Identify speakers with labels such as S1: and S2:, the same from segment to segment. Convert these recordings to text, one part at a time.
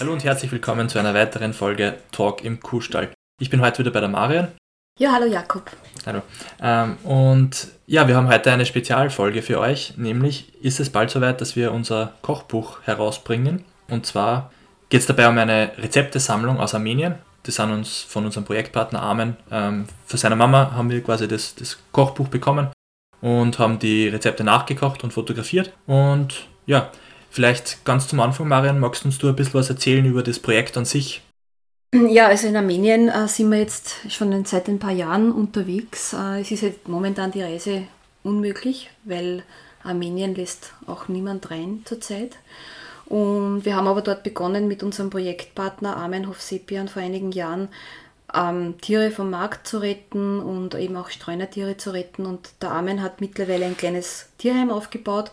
S1: Hallo und herzlich willkommen zu einer weiteren Folge Talk im Kuhstall. Ich bin heute wieder bei der Marion.
S2: Ja, hallo Jakob.
S1: Hallo. Ähm, und ja, wir haben heute eine Spezialfolge für euch, nämlich ist es bald soweit, dass wir unser Kochbuch herausbringen. Und zwar geht es dabei um eine Rezeptesammlung aus Armenien. Das sind uns von unserem Projektpartner Armen. Ähm, für seine Mama haben wir quasi das, das Kochbuch bekommen und haben die Rezepte nachgekocht und fotografiert. Und ja, vielleicht ganz zum Anfang, Marian, magst du uns ein bisschen was erzählen über das Projekt an sich?
S2: Ja, also in Armenien äh, sind wir jetzt schon seit ein paar Jahren unterwegs. Äh, es ist halt momentan die Reise unmöglich, weil Armenien lässt auch niemand rein zurzeit. Und wir haben aber dort begonnen mit unserem Projektpartner Armenhof Sepian vor einigen Jahren ähm, Tiere vom Markt zu retten und eben auch Streunertiere zu retten. Und der Armen hat mittlerweile ein kleines Tierheim aufgebaut,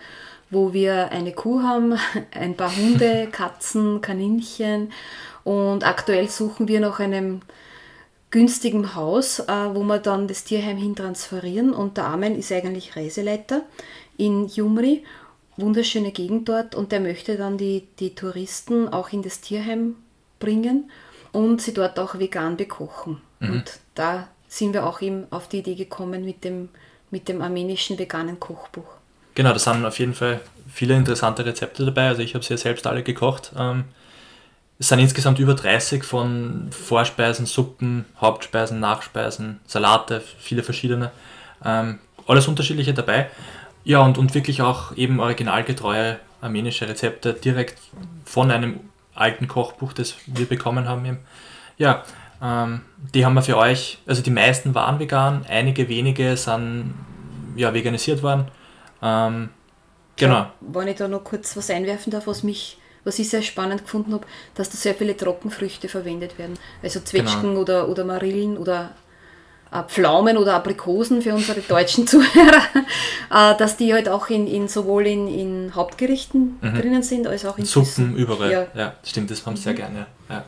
S2: wo wir eine Kuh haben, ein paar Hunde, Katzen, Kaninchen und aktuell suchen wir nach einem günstigen Haus, äh, wo wir dann das Tierheim hin transferieren. Und der Armen ist eigentlich Reiseleiter in Jumri. Wunderschöne Gegend dort und der möchte dann die, die Touristen auch in das Tierheim bringen und sie dort auch vegan bekochen. Mhm. Und da sind wir auch ihm auf die Idee gekommen mit dem, mit dem armenischen veganen Kochbuch.
S1: Genau, da sind auf jeden Fall viele interessante Rezepte dabei. Also ich habe sie ja selbst alle gekocht. Ähm, es sind insgesamt über 30 von Vorspeisen, Suppen, Hauptspeisen, Nachspeisen, Salate, viele verschiedene. Ähm, alles unterschiedliche dabei. Ja, und, und wirklich auch eben originalgetreue armenische Rezepte direkt von einem alten Kochbuch, das wir bekommen haben. Eben. Ja, ähm, die haben wir für euch, also die meisten waren vegan, einige wenige sind ja, veganisiert worden. Ähm, genau.
S2: Wenn ich da noch kurz was einwerfen darf, was mich was ich sehr spannend gefunden habe, dass da sehr viele Trockenfrüchte verwendet werden. Also Zwetschgen genau. oder, oder Marillen oder Pflaumen oder Aprikosen für unsere deutschen Zuhörer, äh, dass die halt auch in, in sowohl in, in Hauptgerichten mhm. drinnen sind, als auch in
S1: Suppen, Süßen. überall. Ja. ja, stimmt, das haben sie mhm. sehr gerne. Ja.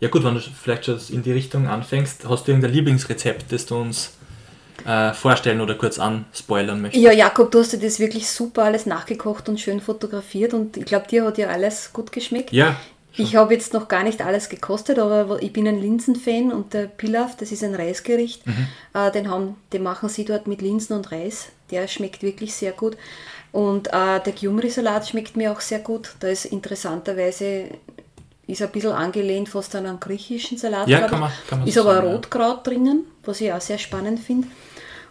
S1: ja gut, wenn du vielleicht schon in die Richtung anfängst, hast du irgendein Lieblingsrezept, das du uns äh, vorstellen oder kurz anspoilern möchtest.
S2: Ja, Jakob, du hast dir das wirklich super alles nachgekocht und schön fotografiert und ich glaube, dir hat ja alles gut geschmeckt.
S1: Ja.
S2: Ich habe jetzt noch gar nicht alles gekostet, aber ich bin ein Linsenfan und der Pilaf, das ist ein Reisgericht, mhm. äh, den, haben, den machen sie dort mit Linsen und Reis. Der schmeckt wirklich sehr gut. Und äh, der Gyumri-Salat schmeckt mir auch sehr gut. Da ist interessanterweise ist ein bisschen angelehnt fast an einen griechischen Salat.
S1: Ja, kann man, kann man
S2: Ist aber sagen, Rotkraut ja. drinnen, was ich auch sehr spannend finde.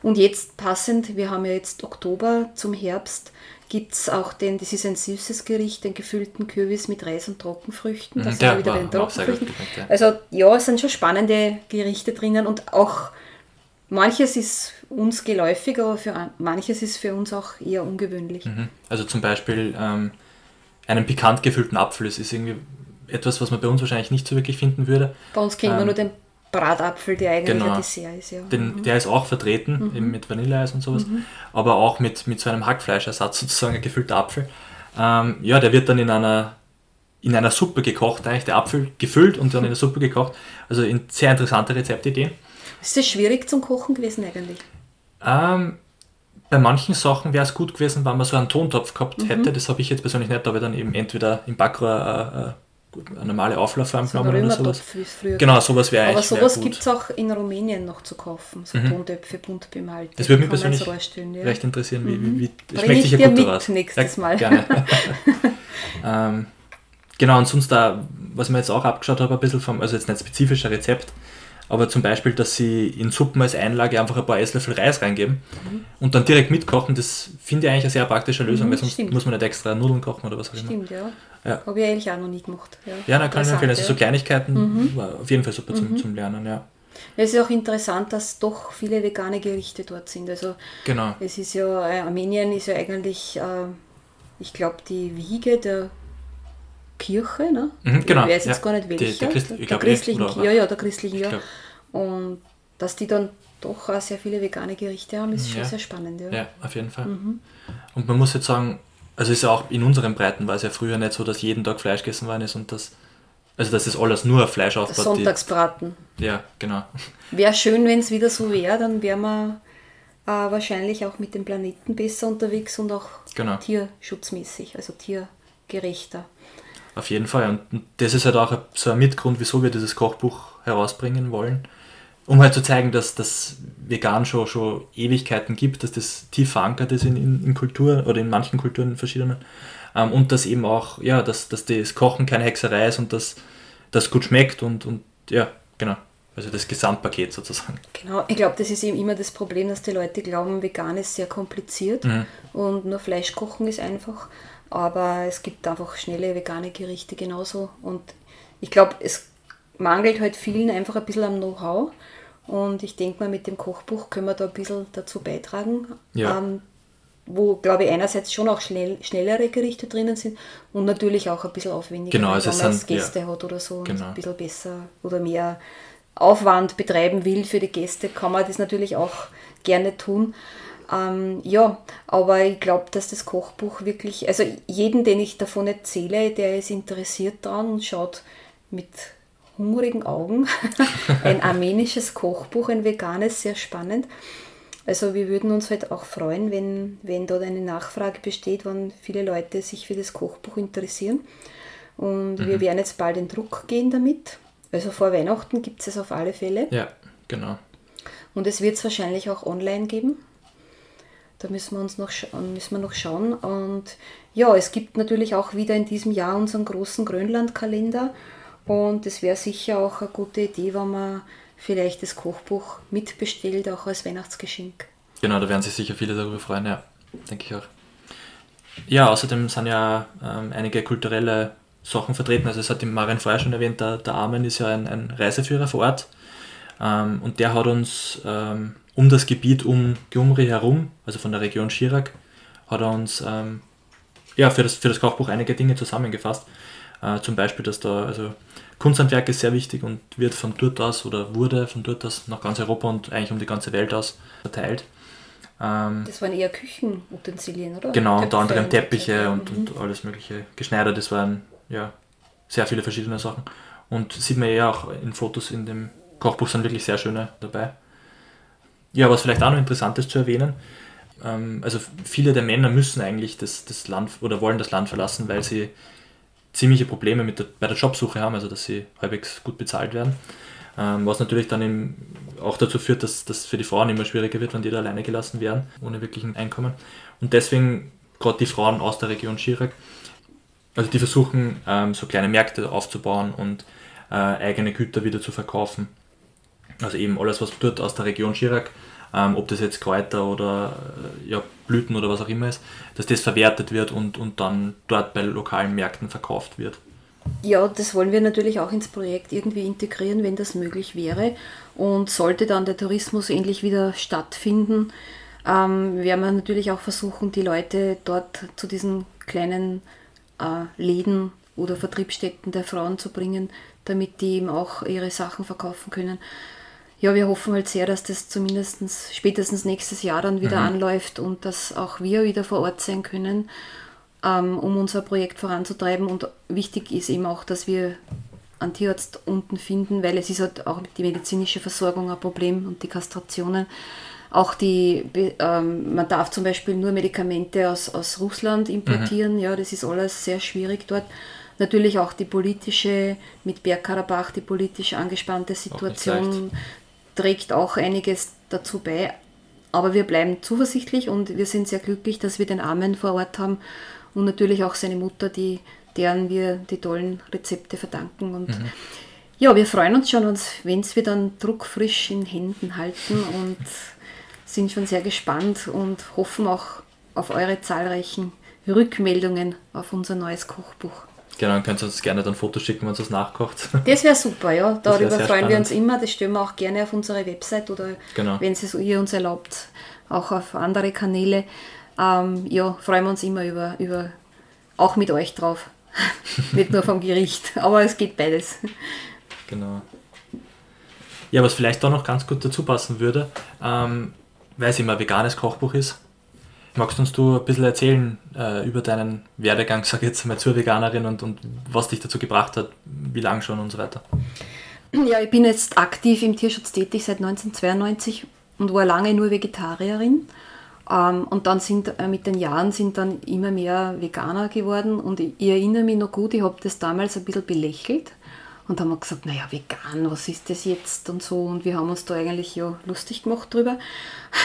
S2: Und jetzt passend, wir haben ja jetzt Oktober zum Herbst, gibt es auch den, das ist ein süßes Gericht, den gefüllten Kürbis mit Reis und Trockenfrüchten. Das
S1: mhm, wieder den Trockenfrüchten.
S2: ja. Also ja, es sind schon spannende Gerichte drinnen und auch manches ist uns geläufig, aber für manches ist für uns auch eher ungewöhnlich.
S1: Mhm. Also zum Beispiel ähm, einen pikant gefüllten Apfel, das ist irgendwie etwas, was man bei uns wahrscheinlich nicht so wirklich finden würde.
S2: Bei uns kennt ähm, man nur den Bratapfel, der eigentlich genau, ein Dessert ist. Ja.
S1: Den, mhm. Der ist auch vertreten, mhm. eben mit Vanilleeis und sowas, mhm. aber auch mit, mit so einem Hackfleischersatz, sozusagen ein gefüllter Apfel. Ähm, ja, der wird dann in einer, in einer Suppe gekocht, eigentlich der Apfel gefüllt und dann in der Suppe gekocht. Also in sehr interessante Rezeptideen.
S2: Ist das schwierig zum Kochen gewesen eigentlich?
S1: Ähm, bei manchen Sachen wäre es gut gewesen, wenn man so einen Tontopf gehabt mhm. hätte. Das habe ich jetzt persönlich nicht, ich dann eben entweder im Backrohr äh, eine normale Auflaufform
S2: so oder sowas.
S1: Genau, sowas wäre
S2: eigentlich Aber sowas gibt es auch in Rumänien noch zu kaufen, so mhm. Tontöpfe bunt bemalt.
S1: Das würde mich persönlich ja. recht interessieren, wie, wie, wie
S2: mhm. schmeckt sich ja gut mit nächstes ja, Mal.
S1: Gerne. ähm, genau, und sonst da, was man jetzt auch abgeschaut habe, ein bisschen vom, also jetzt nicht spezifischer Rezept, aber zum Beispiel, dass sie in Suppen als Einlage einfach ein paar Esslöffel Reis reingeben mhm. und dann direkt mitkochen, das finde ich eigentlich eine sehr praktische Lösung, mhm, weil sonst stimmt. muss man nicht extra Nudeln kochen oder was auch immer.
S2: Stimmt, ja. Ja. Habe ich eigentlich auch noch nie gemacht. Ja,
S1: ja dann kann ich empfehlen. Also so Kleinigkeiten mhm. war auf jeden Fall super zum, mhm. zum Lernen, ja.
S2: Es ist auch interessant, dass doch viele vegane Gerichte dort sind. Also
S1: genau.
S2: es ist ja, äh, Armenien ist ja eigentlich, äh, ich glaube, die Wiege der Kirche, ne?
S1: Mhm, genau.
S2: Ich weiß jetzt ja. gar nicht welche. Die, der, Christ, der christlichen, ja, ja, der christlichen, ja. Und dass die dann doch auch sehr viele vegane Gerichte haben, ist ja. schon sehr spannend. Ja,
S1: ja auf jeden Fall. Mhm. Und man muss jetzt sagen, also ist ja auch in unseren Breiten war es ja früher nicht so, dass jeden Tag Fleisch gegessen worden ist und dass Also dass das alles nur auf Fleisch aufbaut.
S2: Sonntagsbraten.
S1: Ja, genau.
S2: Wäre schön, wenn es wieder so wäre, dann wären wir äh, wahrscheinlich auch mit dem Planeten besser unterwegs und auch genau. tierschutzmäßig, also tiergerechter.
S1: Auf jeden Fall. Und das ist halt auch so ein Mitgrund, wieso wir dieses Kochbuch herausbringen wollen. Um halt zu zeigen, dass das vegan schon, schon Ewigkeiten gibt, dass das tief verankert ist in, in, in Kultur oder in manchen Kulturen in verschiedenen. Ähm, und dass eben auch, ja, dass, dass das Kochen keine Hexerei ist und dass das gut schmeckt und, und ja, genau. Also das Gesamtpaket sozusagen.
S2: Genau, ich glaube, das ist eben immer das Problem, dass die Leute glauben, vegan ist sehr kompliziert mhm. und nur Fleisch kochen ist einfach. Aber es gibt einfach schnelle vegane Gerichte genauso. Und ich glaube, es mangelt halt vielen einfach ein bisschen am Know-how. Und ich denke mal, mit dem Kochbuch können wir da ein bisschen dazu beitragen. Ja. Ähm, wo, glaube ich, einerseits schon auch schnell, schnellere Gerichte drinnen sind und natürlich auch ein bisschen aufwendiger,
S1: genau, also
S2: wenn man
S1: sind,
S2: Gäste ja, hat oder so genau. und ein bisschen besser oder mehr Aufwand betreiben will für die Gäste, kann man das natürlich auch gerne tun. Ähm, ja, aber ich glaube, dass das Kochbuch wirklich, also jeden, den ich davon erzähle, der ist interessiert daran und schaut mit hungrigen Augen ein armenisches Kochbuch, ein veganes, sehr spannend. Also wir würden uns halt auch freuen, wenn, wenn dort eine Nachfrage besteht, wann viele Leute sich für das Kochbuch interessieren. Und mhm. wir werden jetzt bald in Druck gehen damit. Also vor Weihnachten gibt es es auf alle Fälle.
S1: Ja, genau.
S2: Und es wird es wahrscheinlich auch online geben. Da müssen wir uns noch, müssen wir noch schauen. Und ja, es gibt natürlich auch wieder in diesem Jahr unseren großen Grönland-Kalender. Und es wäre sicher auch eine gute Idee, wenn man vielleicht das Kochbuch mitbestellt, auch als Weihnachtsgeschenk.
S1: Genau, da werden sich sicher viele darüber freuen, ja, denke ich auch. Ja, außerdem sind ja ähm, einige kulturelle Sachen vertreten. Also es hat die Marian vorher schon erwähnt, der, der Armen ist ja ein, ein Reiseführer vor Ort. Ähm, und der hat uns ähm, um das Gebiet um Gyumri herum, also von der Region Chirac, hat er uns ähm, ja, für, das, für das Kochbuch einige Dinge zusammengefasst. Äh, zum Beispiel, dass da also Kunsthandwerk ist sehr wichtig und wird von dort aus oder wurde von dort aus nach ganz Europa und eigentlich um die ganze Welt aus verteilt.
S2: Ähm, das waren eher Küchenutensilien, oder?
S1: Genau, unter anderem Teppiche und, und, und, alles mögliche geschneidert. Das waren ja sehr viele verschiedene Sachen. Und sieht man ja auch in Fotos in dem Kochbuch sind wirklich sehr schöne dabei. Ja, was vielleicht auch noch interessant ist zu erwähnen, ähm, also viele der Männer müssen eigentlich das, das Land oder wollen das Land verlassen, weil sie ziemliche Probleme mit der, bei der Jobsuche haben, also dass sie halbwegs gut bezahlt werden. Ähm, was natürlich dann eben auch dazu führt, dass das für die Frauen immer schwieriger wird, wenn die da alleine gelassen werden, ohne wirklichen Einkommen. Und deswegen gerade die Frauen aus der Region Chirac, also die versuchen ähm, so kleine Märkte aufzubauen und äh, eigene Güter wieder zu verkaufen. Also eben alles, was dort aus der Region Chirac ähm, ob das jetzt Kräuter oder äh, ja, Blüten oder was auch immer ist, dass das verwertet wird und, und dann dort bei lokalen Märkten verkauft wird.
S2: Ja, das wollen wir natürlich auch ins Projekt irgendwie integrieren, wenn das möglich wäre. Und sollte dann der Tourismus endlich wieder stattfinden, ähm, werden wir natürlich auch versuchen, die Leute dort zu diesen kleinen äh, Läden oder Vertriebsstätten der Frauen zu bringen, damit die eben auch ihre Sachen verkaufen können ja, wir hoffen halt sehr, dass das zumindest spätestens nächstes Jahr dann wieder mhm. anläuft und dass auch wir wieder vor Ort sein können, ähm, um unser Projekt voranzutreiben. Und wichtig ist eben auch, dass wir einen Tierarzt unten finden, weil es ist halt auch die medizinische Versorgung ein Problem und die Kastrationen. Auch die, ähm, man darf zum Beispiel nur Medikamente aus, aus Russland importieren, mhm. ja, das ist alles sehr schwierig dort. Natürlich auch die politische, mit Bergkarabach, die politisch angespannte Situation trägt auch einiges dazu bei. Aber wir bleiben zuversichtlich und wir sind sehr glücklich, dass wir den Armen vor Ort haben und natürlich auch seine Mutter, die, deren wir die tollen Rezepte verdanken. Und mhm. ja, wir freuen uns schon, wenn es wir dann druckfrisch in Händen halten und sind schon sehr gespannt und hoffen auch auf eure zahlreichen Rückmeldungen auf unser neues Kochbuch.
S1: Genau, dann könnt ihr uns gerne dann Fotos schicken, wenn es nachkocht.
S2: Das wäre super, ja. Darüber freuen spannend. wir uns immer. Das stellen wir auch gerne auf unsere Website oder genau. wenn es ihr uns erlaubt, auch auf andere Kanäle. Ähm, ja, freuen wir uns immer über, über auch mit euch drauf. Nicht nur vom Gericht, aber es geht beides.
S1: Genau. Ja, was vielleicht da noch ganz gut dazu passen würde, ähm, weil es immer ein veganes Kochbuch ist, Magst uns du ein bisschen erzählen äh, über deinen Werdegang, sag jetzt mal, zur Veganerin und, und was dich dazu gebracht hat, wie lange schon und so weiter?
S2: Ja, ich bin jetzt aktiv im Tierschutz tätig seit 1992 und war lange nur Vegetarierin. Ähm, und dann sind äh, mit den Jahren sind dann immer mehr Veganer geworden und ich, ich erinnere mich noch gut, ich habe das damals ein bisschen belächelt und haben gesagt, naja, vegan, was ist das jetzt und so. Und wir haben uns da eigentlich ja lustig gemacht drüber.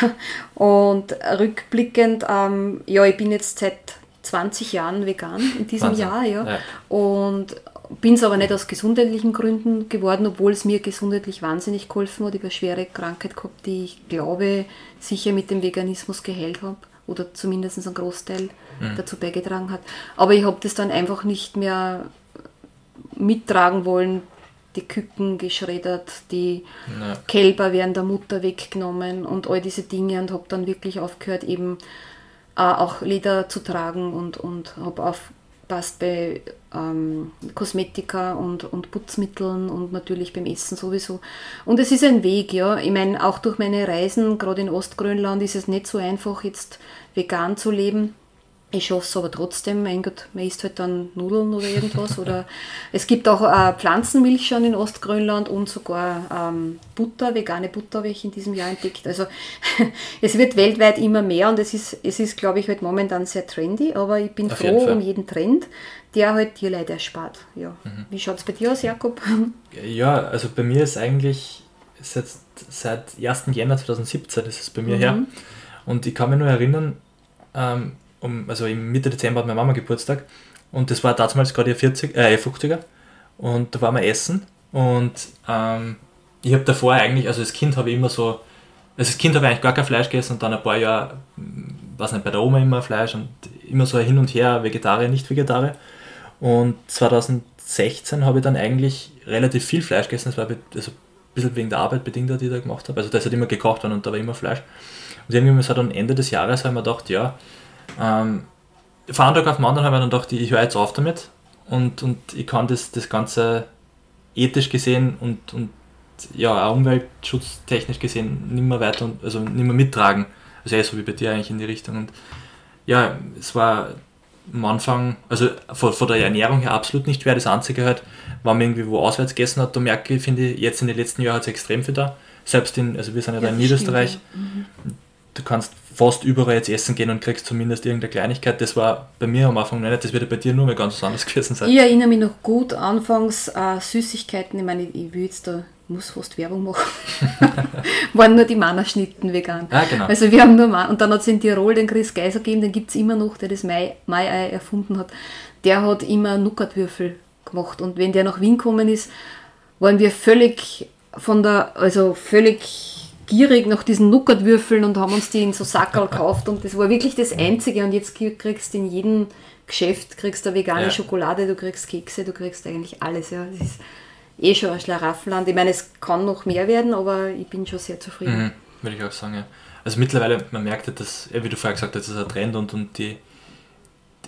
S2: Und rückblickend, ähm, ja, ich bin jetzt seit 20 Jahren vegan in diesem Wahnsinn. Jahr, ja. ja. Und bin es aber nicht aus gesundheitlichen Gründen geworden, obwohl es mir gesundheitlich wahnsinnig geholfen hat. Ich habe eine schwere Krankheit gehabt, die ich glaube, sicher mit dem Veganismus geheilt habe oder zumindest einen Großteil mhm. dazu beigetragen hat. Aber ich habe das dann einfach nicht mehr mittragen wollen. Die Küken geschreddert, die ja. Kälber werden der Mutter weggenommen und all diese Dinge und habe dann wirklich aufgehört, eben äh, auch Leder zu tragen und, und habe aufgepasst bei ähm, Kosmetika und, und Putzmitteln und natürlich beim Essen sowieso. Und es ist ein Weg, ja. Ich meine, auch durch meine Reisen, gerade in Ostgrönland, ist es nicht so einfach, jetzt vegan zu leben. Ich schaffe es aber trotzdem, mein Gott, man isst halt dann Nudeln oder irgendwas. oder es gibt auch äh, Pflanzenmilch schon in Ostgrönland und sogar ähm, Butter, vegane Butter habe ich in diesem Jahr entdeckt. Also es wird weltweit immer mehr und es ist, es ist glaube ich, halt momentan sehr trendy, aber ich bin Auf froh jeden um jeden Trend, der halt Tierleid erspart. Ja. Mhm. Wie schaut es bei dir aus, Jakob?
S1: Ja, also bei mir ist eigentlich seit, seit 1. Jänner 2017 ist es bei mir mhm. her. Und ich kann mich nur erinnern, ähm, um, also im Mitte Dezember hat meine Mama Geburtstag und das war damals gerade ihr 40, äh, ihr 50er und da waren wir essen und ähm, ich habe davor eigentlich, also als Kind habe ich immer so, also als Kind habe ich eigentlich gar kein Fleisch gegessen und dann ein paar Jahre, hm, weiß nicht, bei der Oma immer Fleisch und immer so hin und her, Vegetarier, nicht Vegetarier. Und 2016 habe ich dann eigentlich relativ viel Fleisch gegessen, das war also ein bisschen wegen der Arbeit bedingt, die ich da gemacht habe. Also das hat immer gekocht worden und da war immer Fleisch. Und irgendwie so dann Ende des Jahres habe ich mir gedacht, ja, ähm, von einem Tag auf den anderen habe ich dann gedacht, ich höre jetzt auf damit und, und ich kann das, das Ganze ethisch gesehen und, und ja, auch umweltschutztechnisch gesehen nicht mehr weiter, also nicht mehr mittragen. Also eher so wie bei dir eigentlich in die Richtung. Und ja, es war am Anfang, also von, von der Ernährung her absolut nicht schwer. Das Einzige halt, wenn man irgendwie wo auswärts gegessen hat, da merke ich, finde ich, jetzt in den letzten Jahren hat es extrem viel da. Selbst in, also wir sind ja, ja da in Niederösterreich, mhm. du kannst fast überall jetzt essen gehen und kriegst zumindest irgendeine Kleinigkeit. Das war bei mir am Anfang nicht, das wird bei dir nur mal ganz anders gewesen sein.
S2: Ich erinnere mich noch gut, anfangs äh, Süßigkeiten, ich meine, ich will jetzt da, muss fast Werbung machen, waren nur die Mannerschnitten vegan.
S1: Ah, genau.
S2: Also wir haben nur Man und dann hat es in Tirol den Chris Geiser gegeben, den gibt es immer noch, der das Mai-Ei erfunden hat. Der hat immer Nuckatwürfel gemacht und wenn der nach Wien gekommen ist, waren wir völlig von der, also völlig gierig nach diesen Nuckertwürfeln und haben uns die in so Sackerl gekauft und das war wirklich das Einzige und jetzt kriegst du in jedem Geschäft kriegst du vegane ja. Schokolade, du kriegst Kekse, du kriegst eigentlich alles. Ja. Das ist eh schon ein Schlaraffenland. Ich meine, es kann noch mehr werden, aber ich bin schon sehr zufrieden. Mhm,
S1: würde ich auch sagen, ja. Also mittlerweile, man merkt ja, dass, wie du vorher gesagt hast, das ist ein Trend und, und die,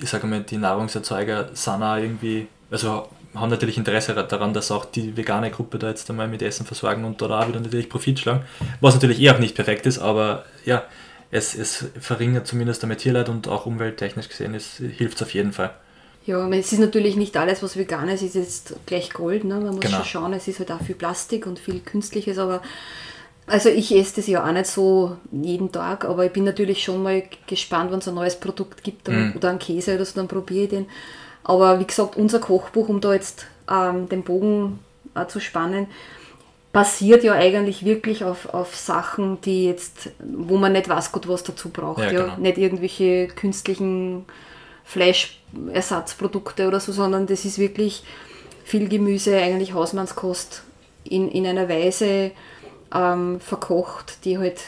S1: ich sage mal, die Nahrungserzeuger sind auch irgendwie, also haben natürlich Interesse daran, dass auch die vegane Gruppe da jetzt einmal mit Essen versorgen und da auch wieder natürlich Profit schlagen. Was natürlich eh auch nicht perfekt ist, aber ja, es, es verringert zumindest damit Tierleid und auch umwelttechnisch gesehen, es hilft auf jeden Fall.
S2: Ja, es ist natürlich nicht alles, was vegan ist, ist jetzt gleich Gold. Ne? Man muss genau. schon schauen, es ist halt auch viel Plastik und viel Künstliches, aber also ich esse das ja auch nicht so jeden Tag, aber ich bin natürlich schon mal gespannt, wenn es ein neues Produkt gibt mm. oder einen Käse oder so, dann probiere ich den. Aber wie gesagt, unser Kochbuch, um da jetzt ähm, den Bogen äh, zu spannen, basiert ja eigentlich wirklich auf, auf Sachen, die jetzt, wo man nicht weiß gut, was dazu braucht. Ja, ja. Genau. Nicht irgendwelche künstlichen Fleischersatzprodukte oder so, sondern das ist wirklich viel Gemüse, eigentlich Hausmannskost in, in einer Weise ähm, verkocht, die halt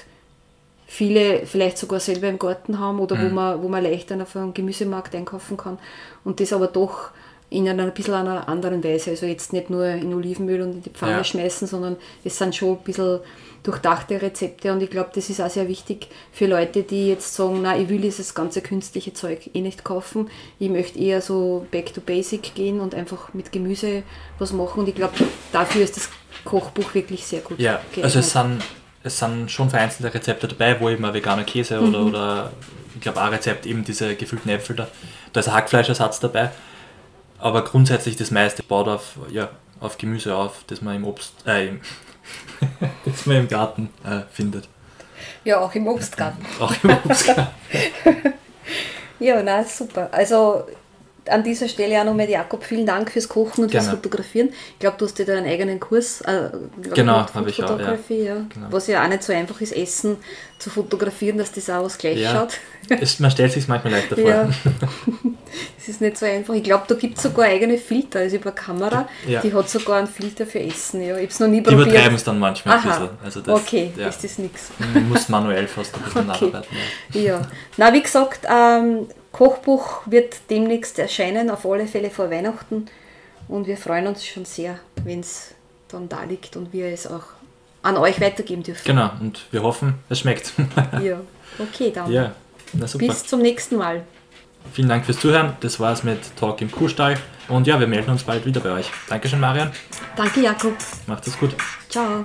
S2: viele vielleicht sogar selber im Garten haben oder mhm. wo, man, wo man leicht auf einem Gemüsemarkt einkaufen kann und das aber doch in einer ein bisschen einer anderen Weise. Also jetzt nicht nur in Olivenöl und in die Pfanne ja. schmeißen, sondern es sind schon ein bisschen durchdachte Rezepte und ich glaube, das ist auch sehr wichtig für Leute, die jetzt sagen, na, ich will dieses ganze künstliche Zeug eh nicht kaufen. Ich möchte eher so back to basic gehen und einfach mit Gemüse was machen und ich glaube, dafür ist das Kochbuch wirklich sehr gut.
S1: Ja, geeignet. also es sind, es sind schon vereinzelte Rezepte dabei, wo eben ein veganer Käse oder, mhm. oder ich glaube, ein Rezept eben diese gefüllten Äpfel da. Da ist ein Hackfleischersatz dabei. Aber grundsätzlich das meiste baut auf, ja, auf Gemüse auf, das man im Obst, äh, im, das man im Garten äh, findet.
S2: Ja, auch im Obstgarten.
S1: Auch im Obstgarten.
S2: ja, na super. Also an dieser Stelle auch nochmal, Jakob, vielen Dank fürs Kochen und fürs
S1: Gerne.
S2: Fotografieren. Ich glaube, du hast dir da einen eigenen Kurs äh,
S1: Genau,
S2: gemacht,
S1: habe ich auch, ja.
S2: Fotografie, ja.
S1: Genau.
S2: Was ja auch nicht so einfach ist, Essen zu fotografieren, dass das auch was gleich
S1: Ja.
S2: schaut.
S1: Es, man stellt sich manchmal leichter vor.
S2: Ja, das ist nicht so einfach. Ich glaube, da gibt es sogar eigene Filter. Also über Kamera,
S1: Ja.
S2: die hat sogar einen Filter für Essen. Ja. Ich habe es noch nie
S1: Die
S2: probiert.
S1: übertreiben es dann manchmal ein
S2: Aha,
S1: bisschen. Also das,
S2: okay,
S1: ja,
S2: ist das nichts.
S1: man muss manuell fast ein bisschen
S2: Okay.
S1: nacharbeiten. Ja.
S2: Ja, na wie gesagt, ähm, Kochbuch wird demnächst erscheinen, auf alle Fälle vor Weihnachten. Und wir freuen uns schon sehr, wenn es dann da liegt und wir es auch an euch weitergeben dürfen.
S1: Genau, und wir hoffen, es schmeckt.
S2: Ja, okay, dann.
S1: ja, na super.
S2: Bis zum nächsten Mal.
S1: Vielen Dank fürs Zuhören. Das war's mit Talk im Kuhstall. Und ja, wir melden uns bald wieder bei euch. Dankeschön, Marian.
S2: Danke, Jakob.
S1: Macht es gut.
S2: Ciao.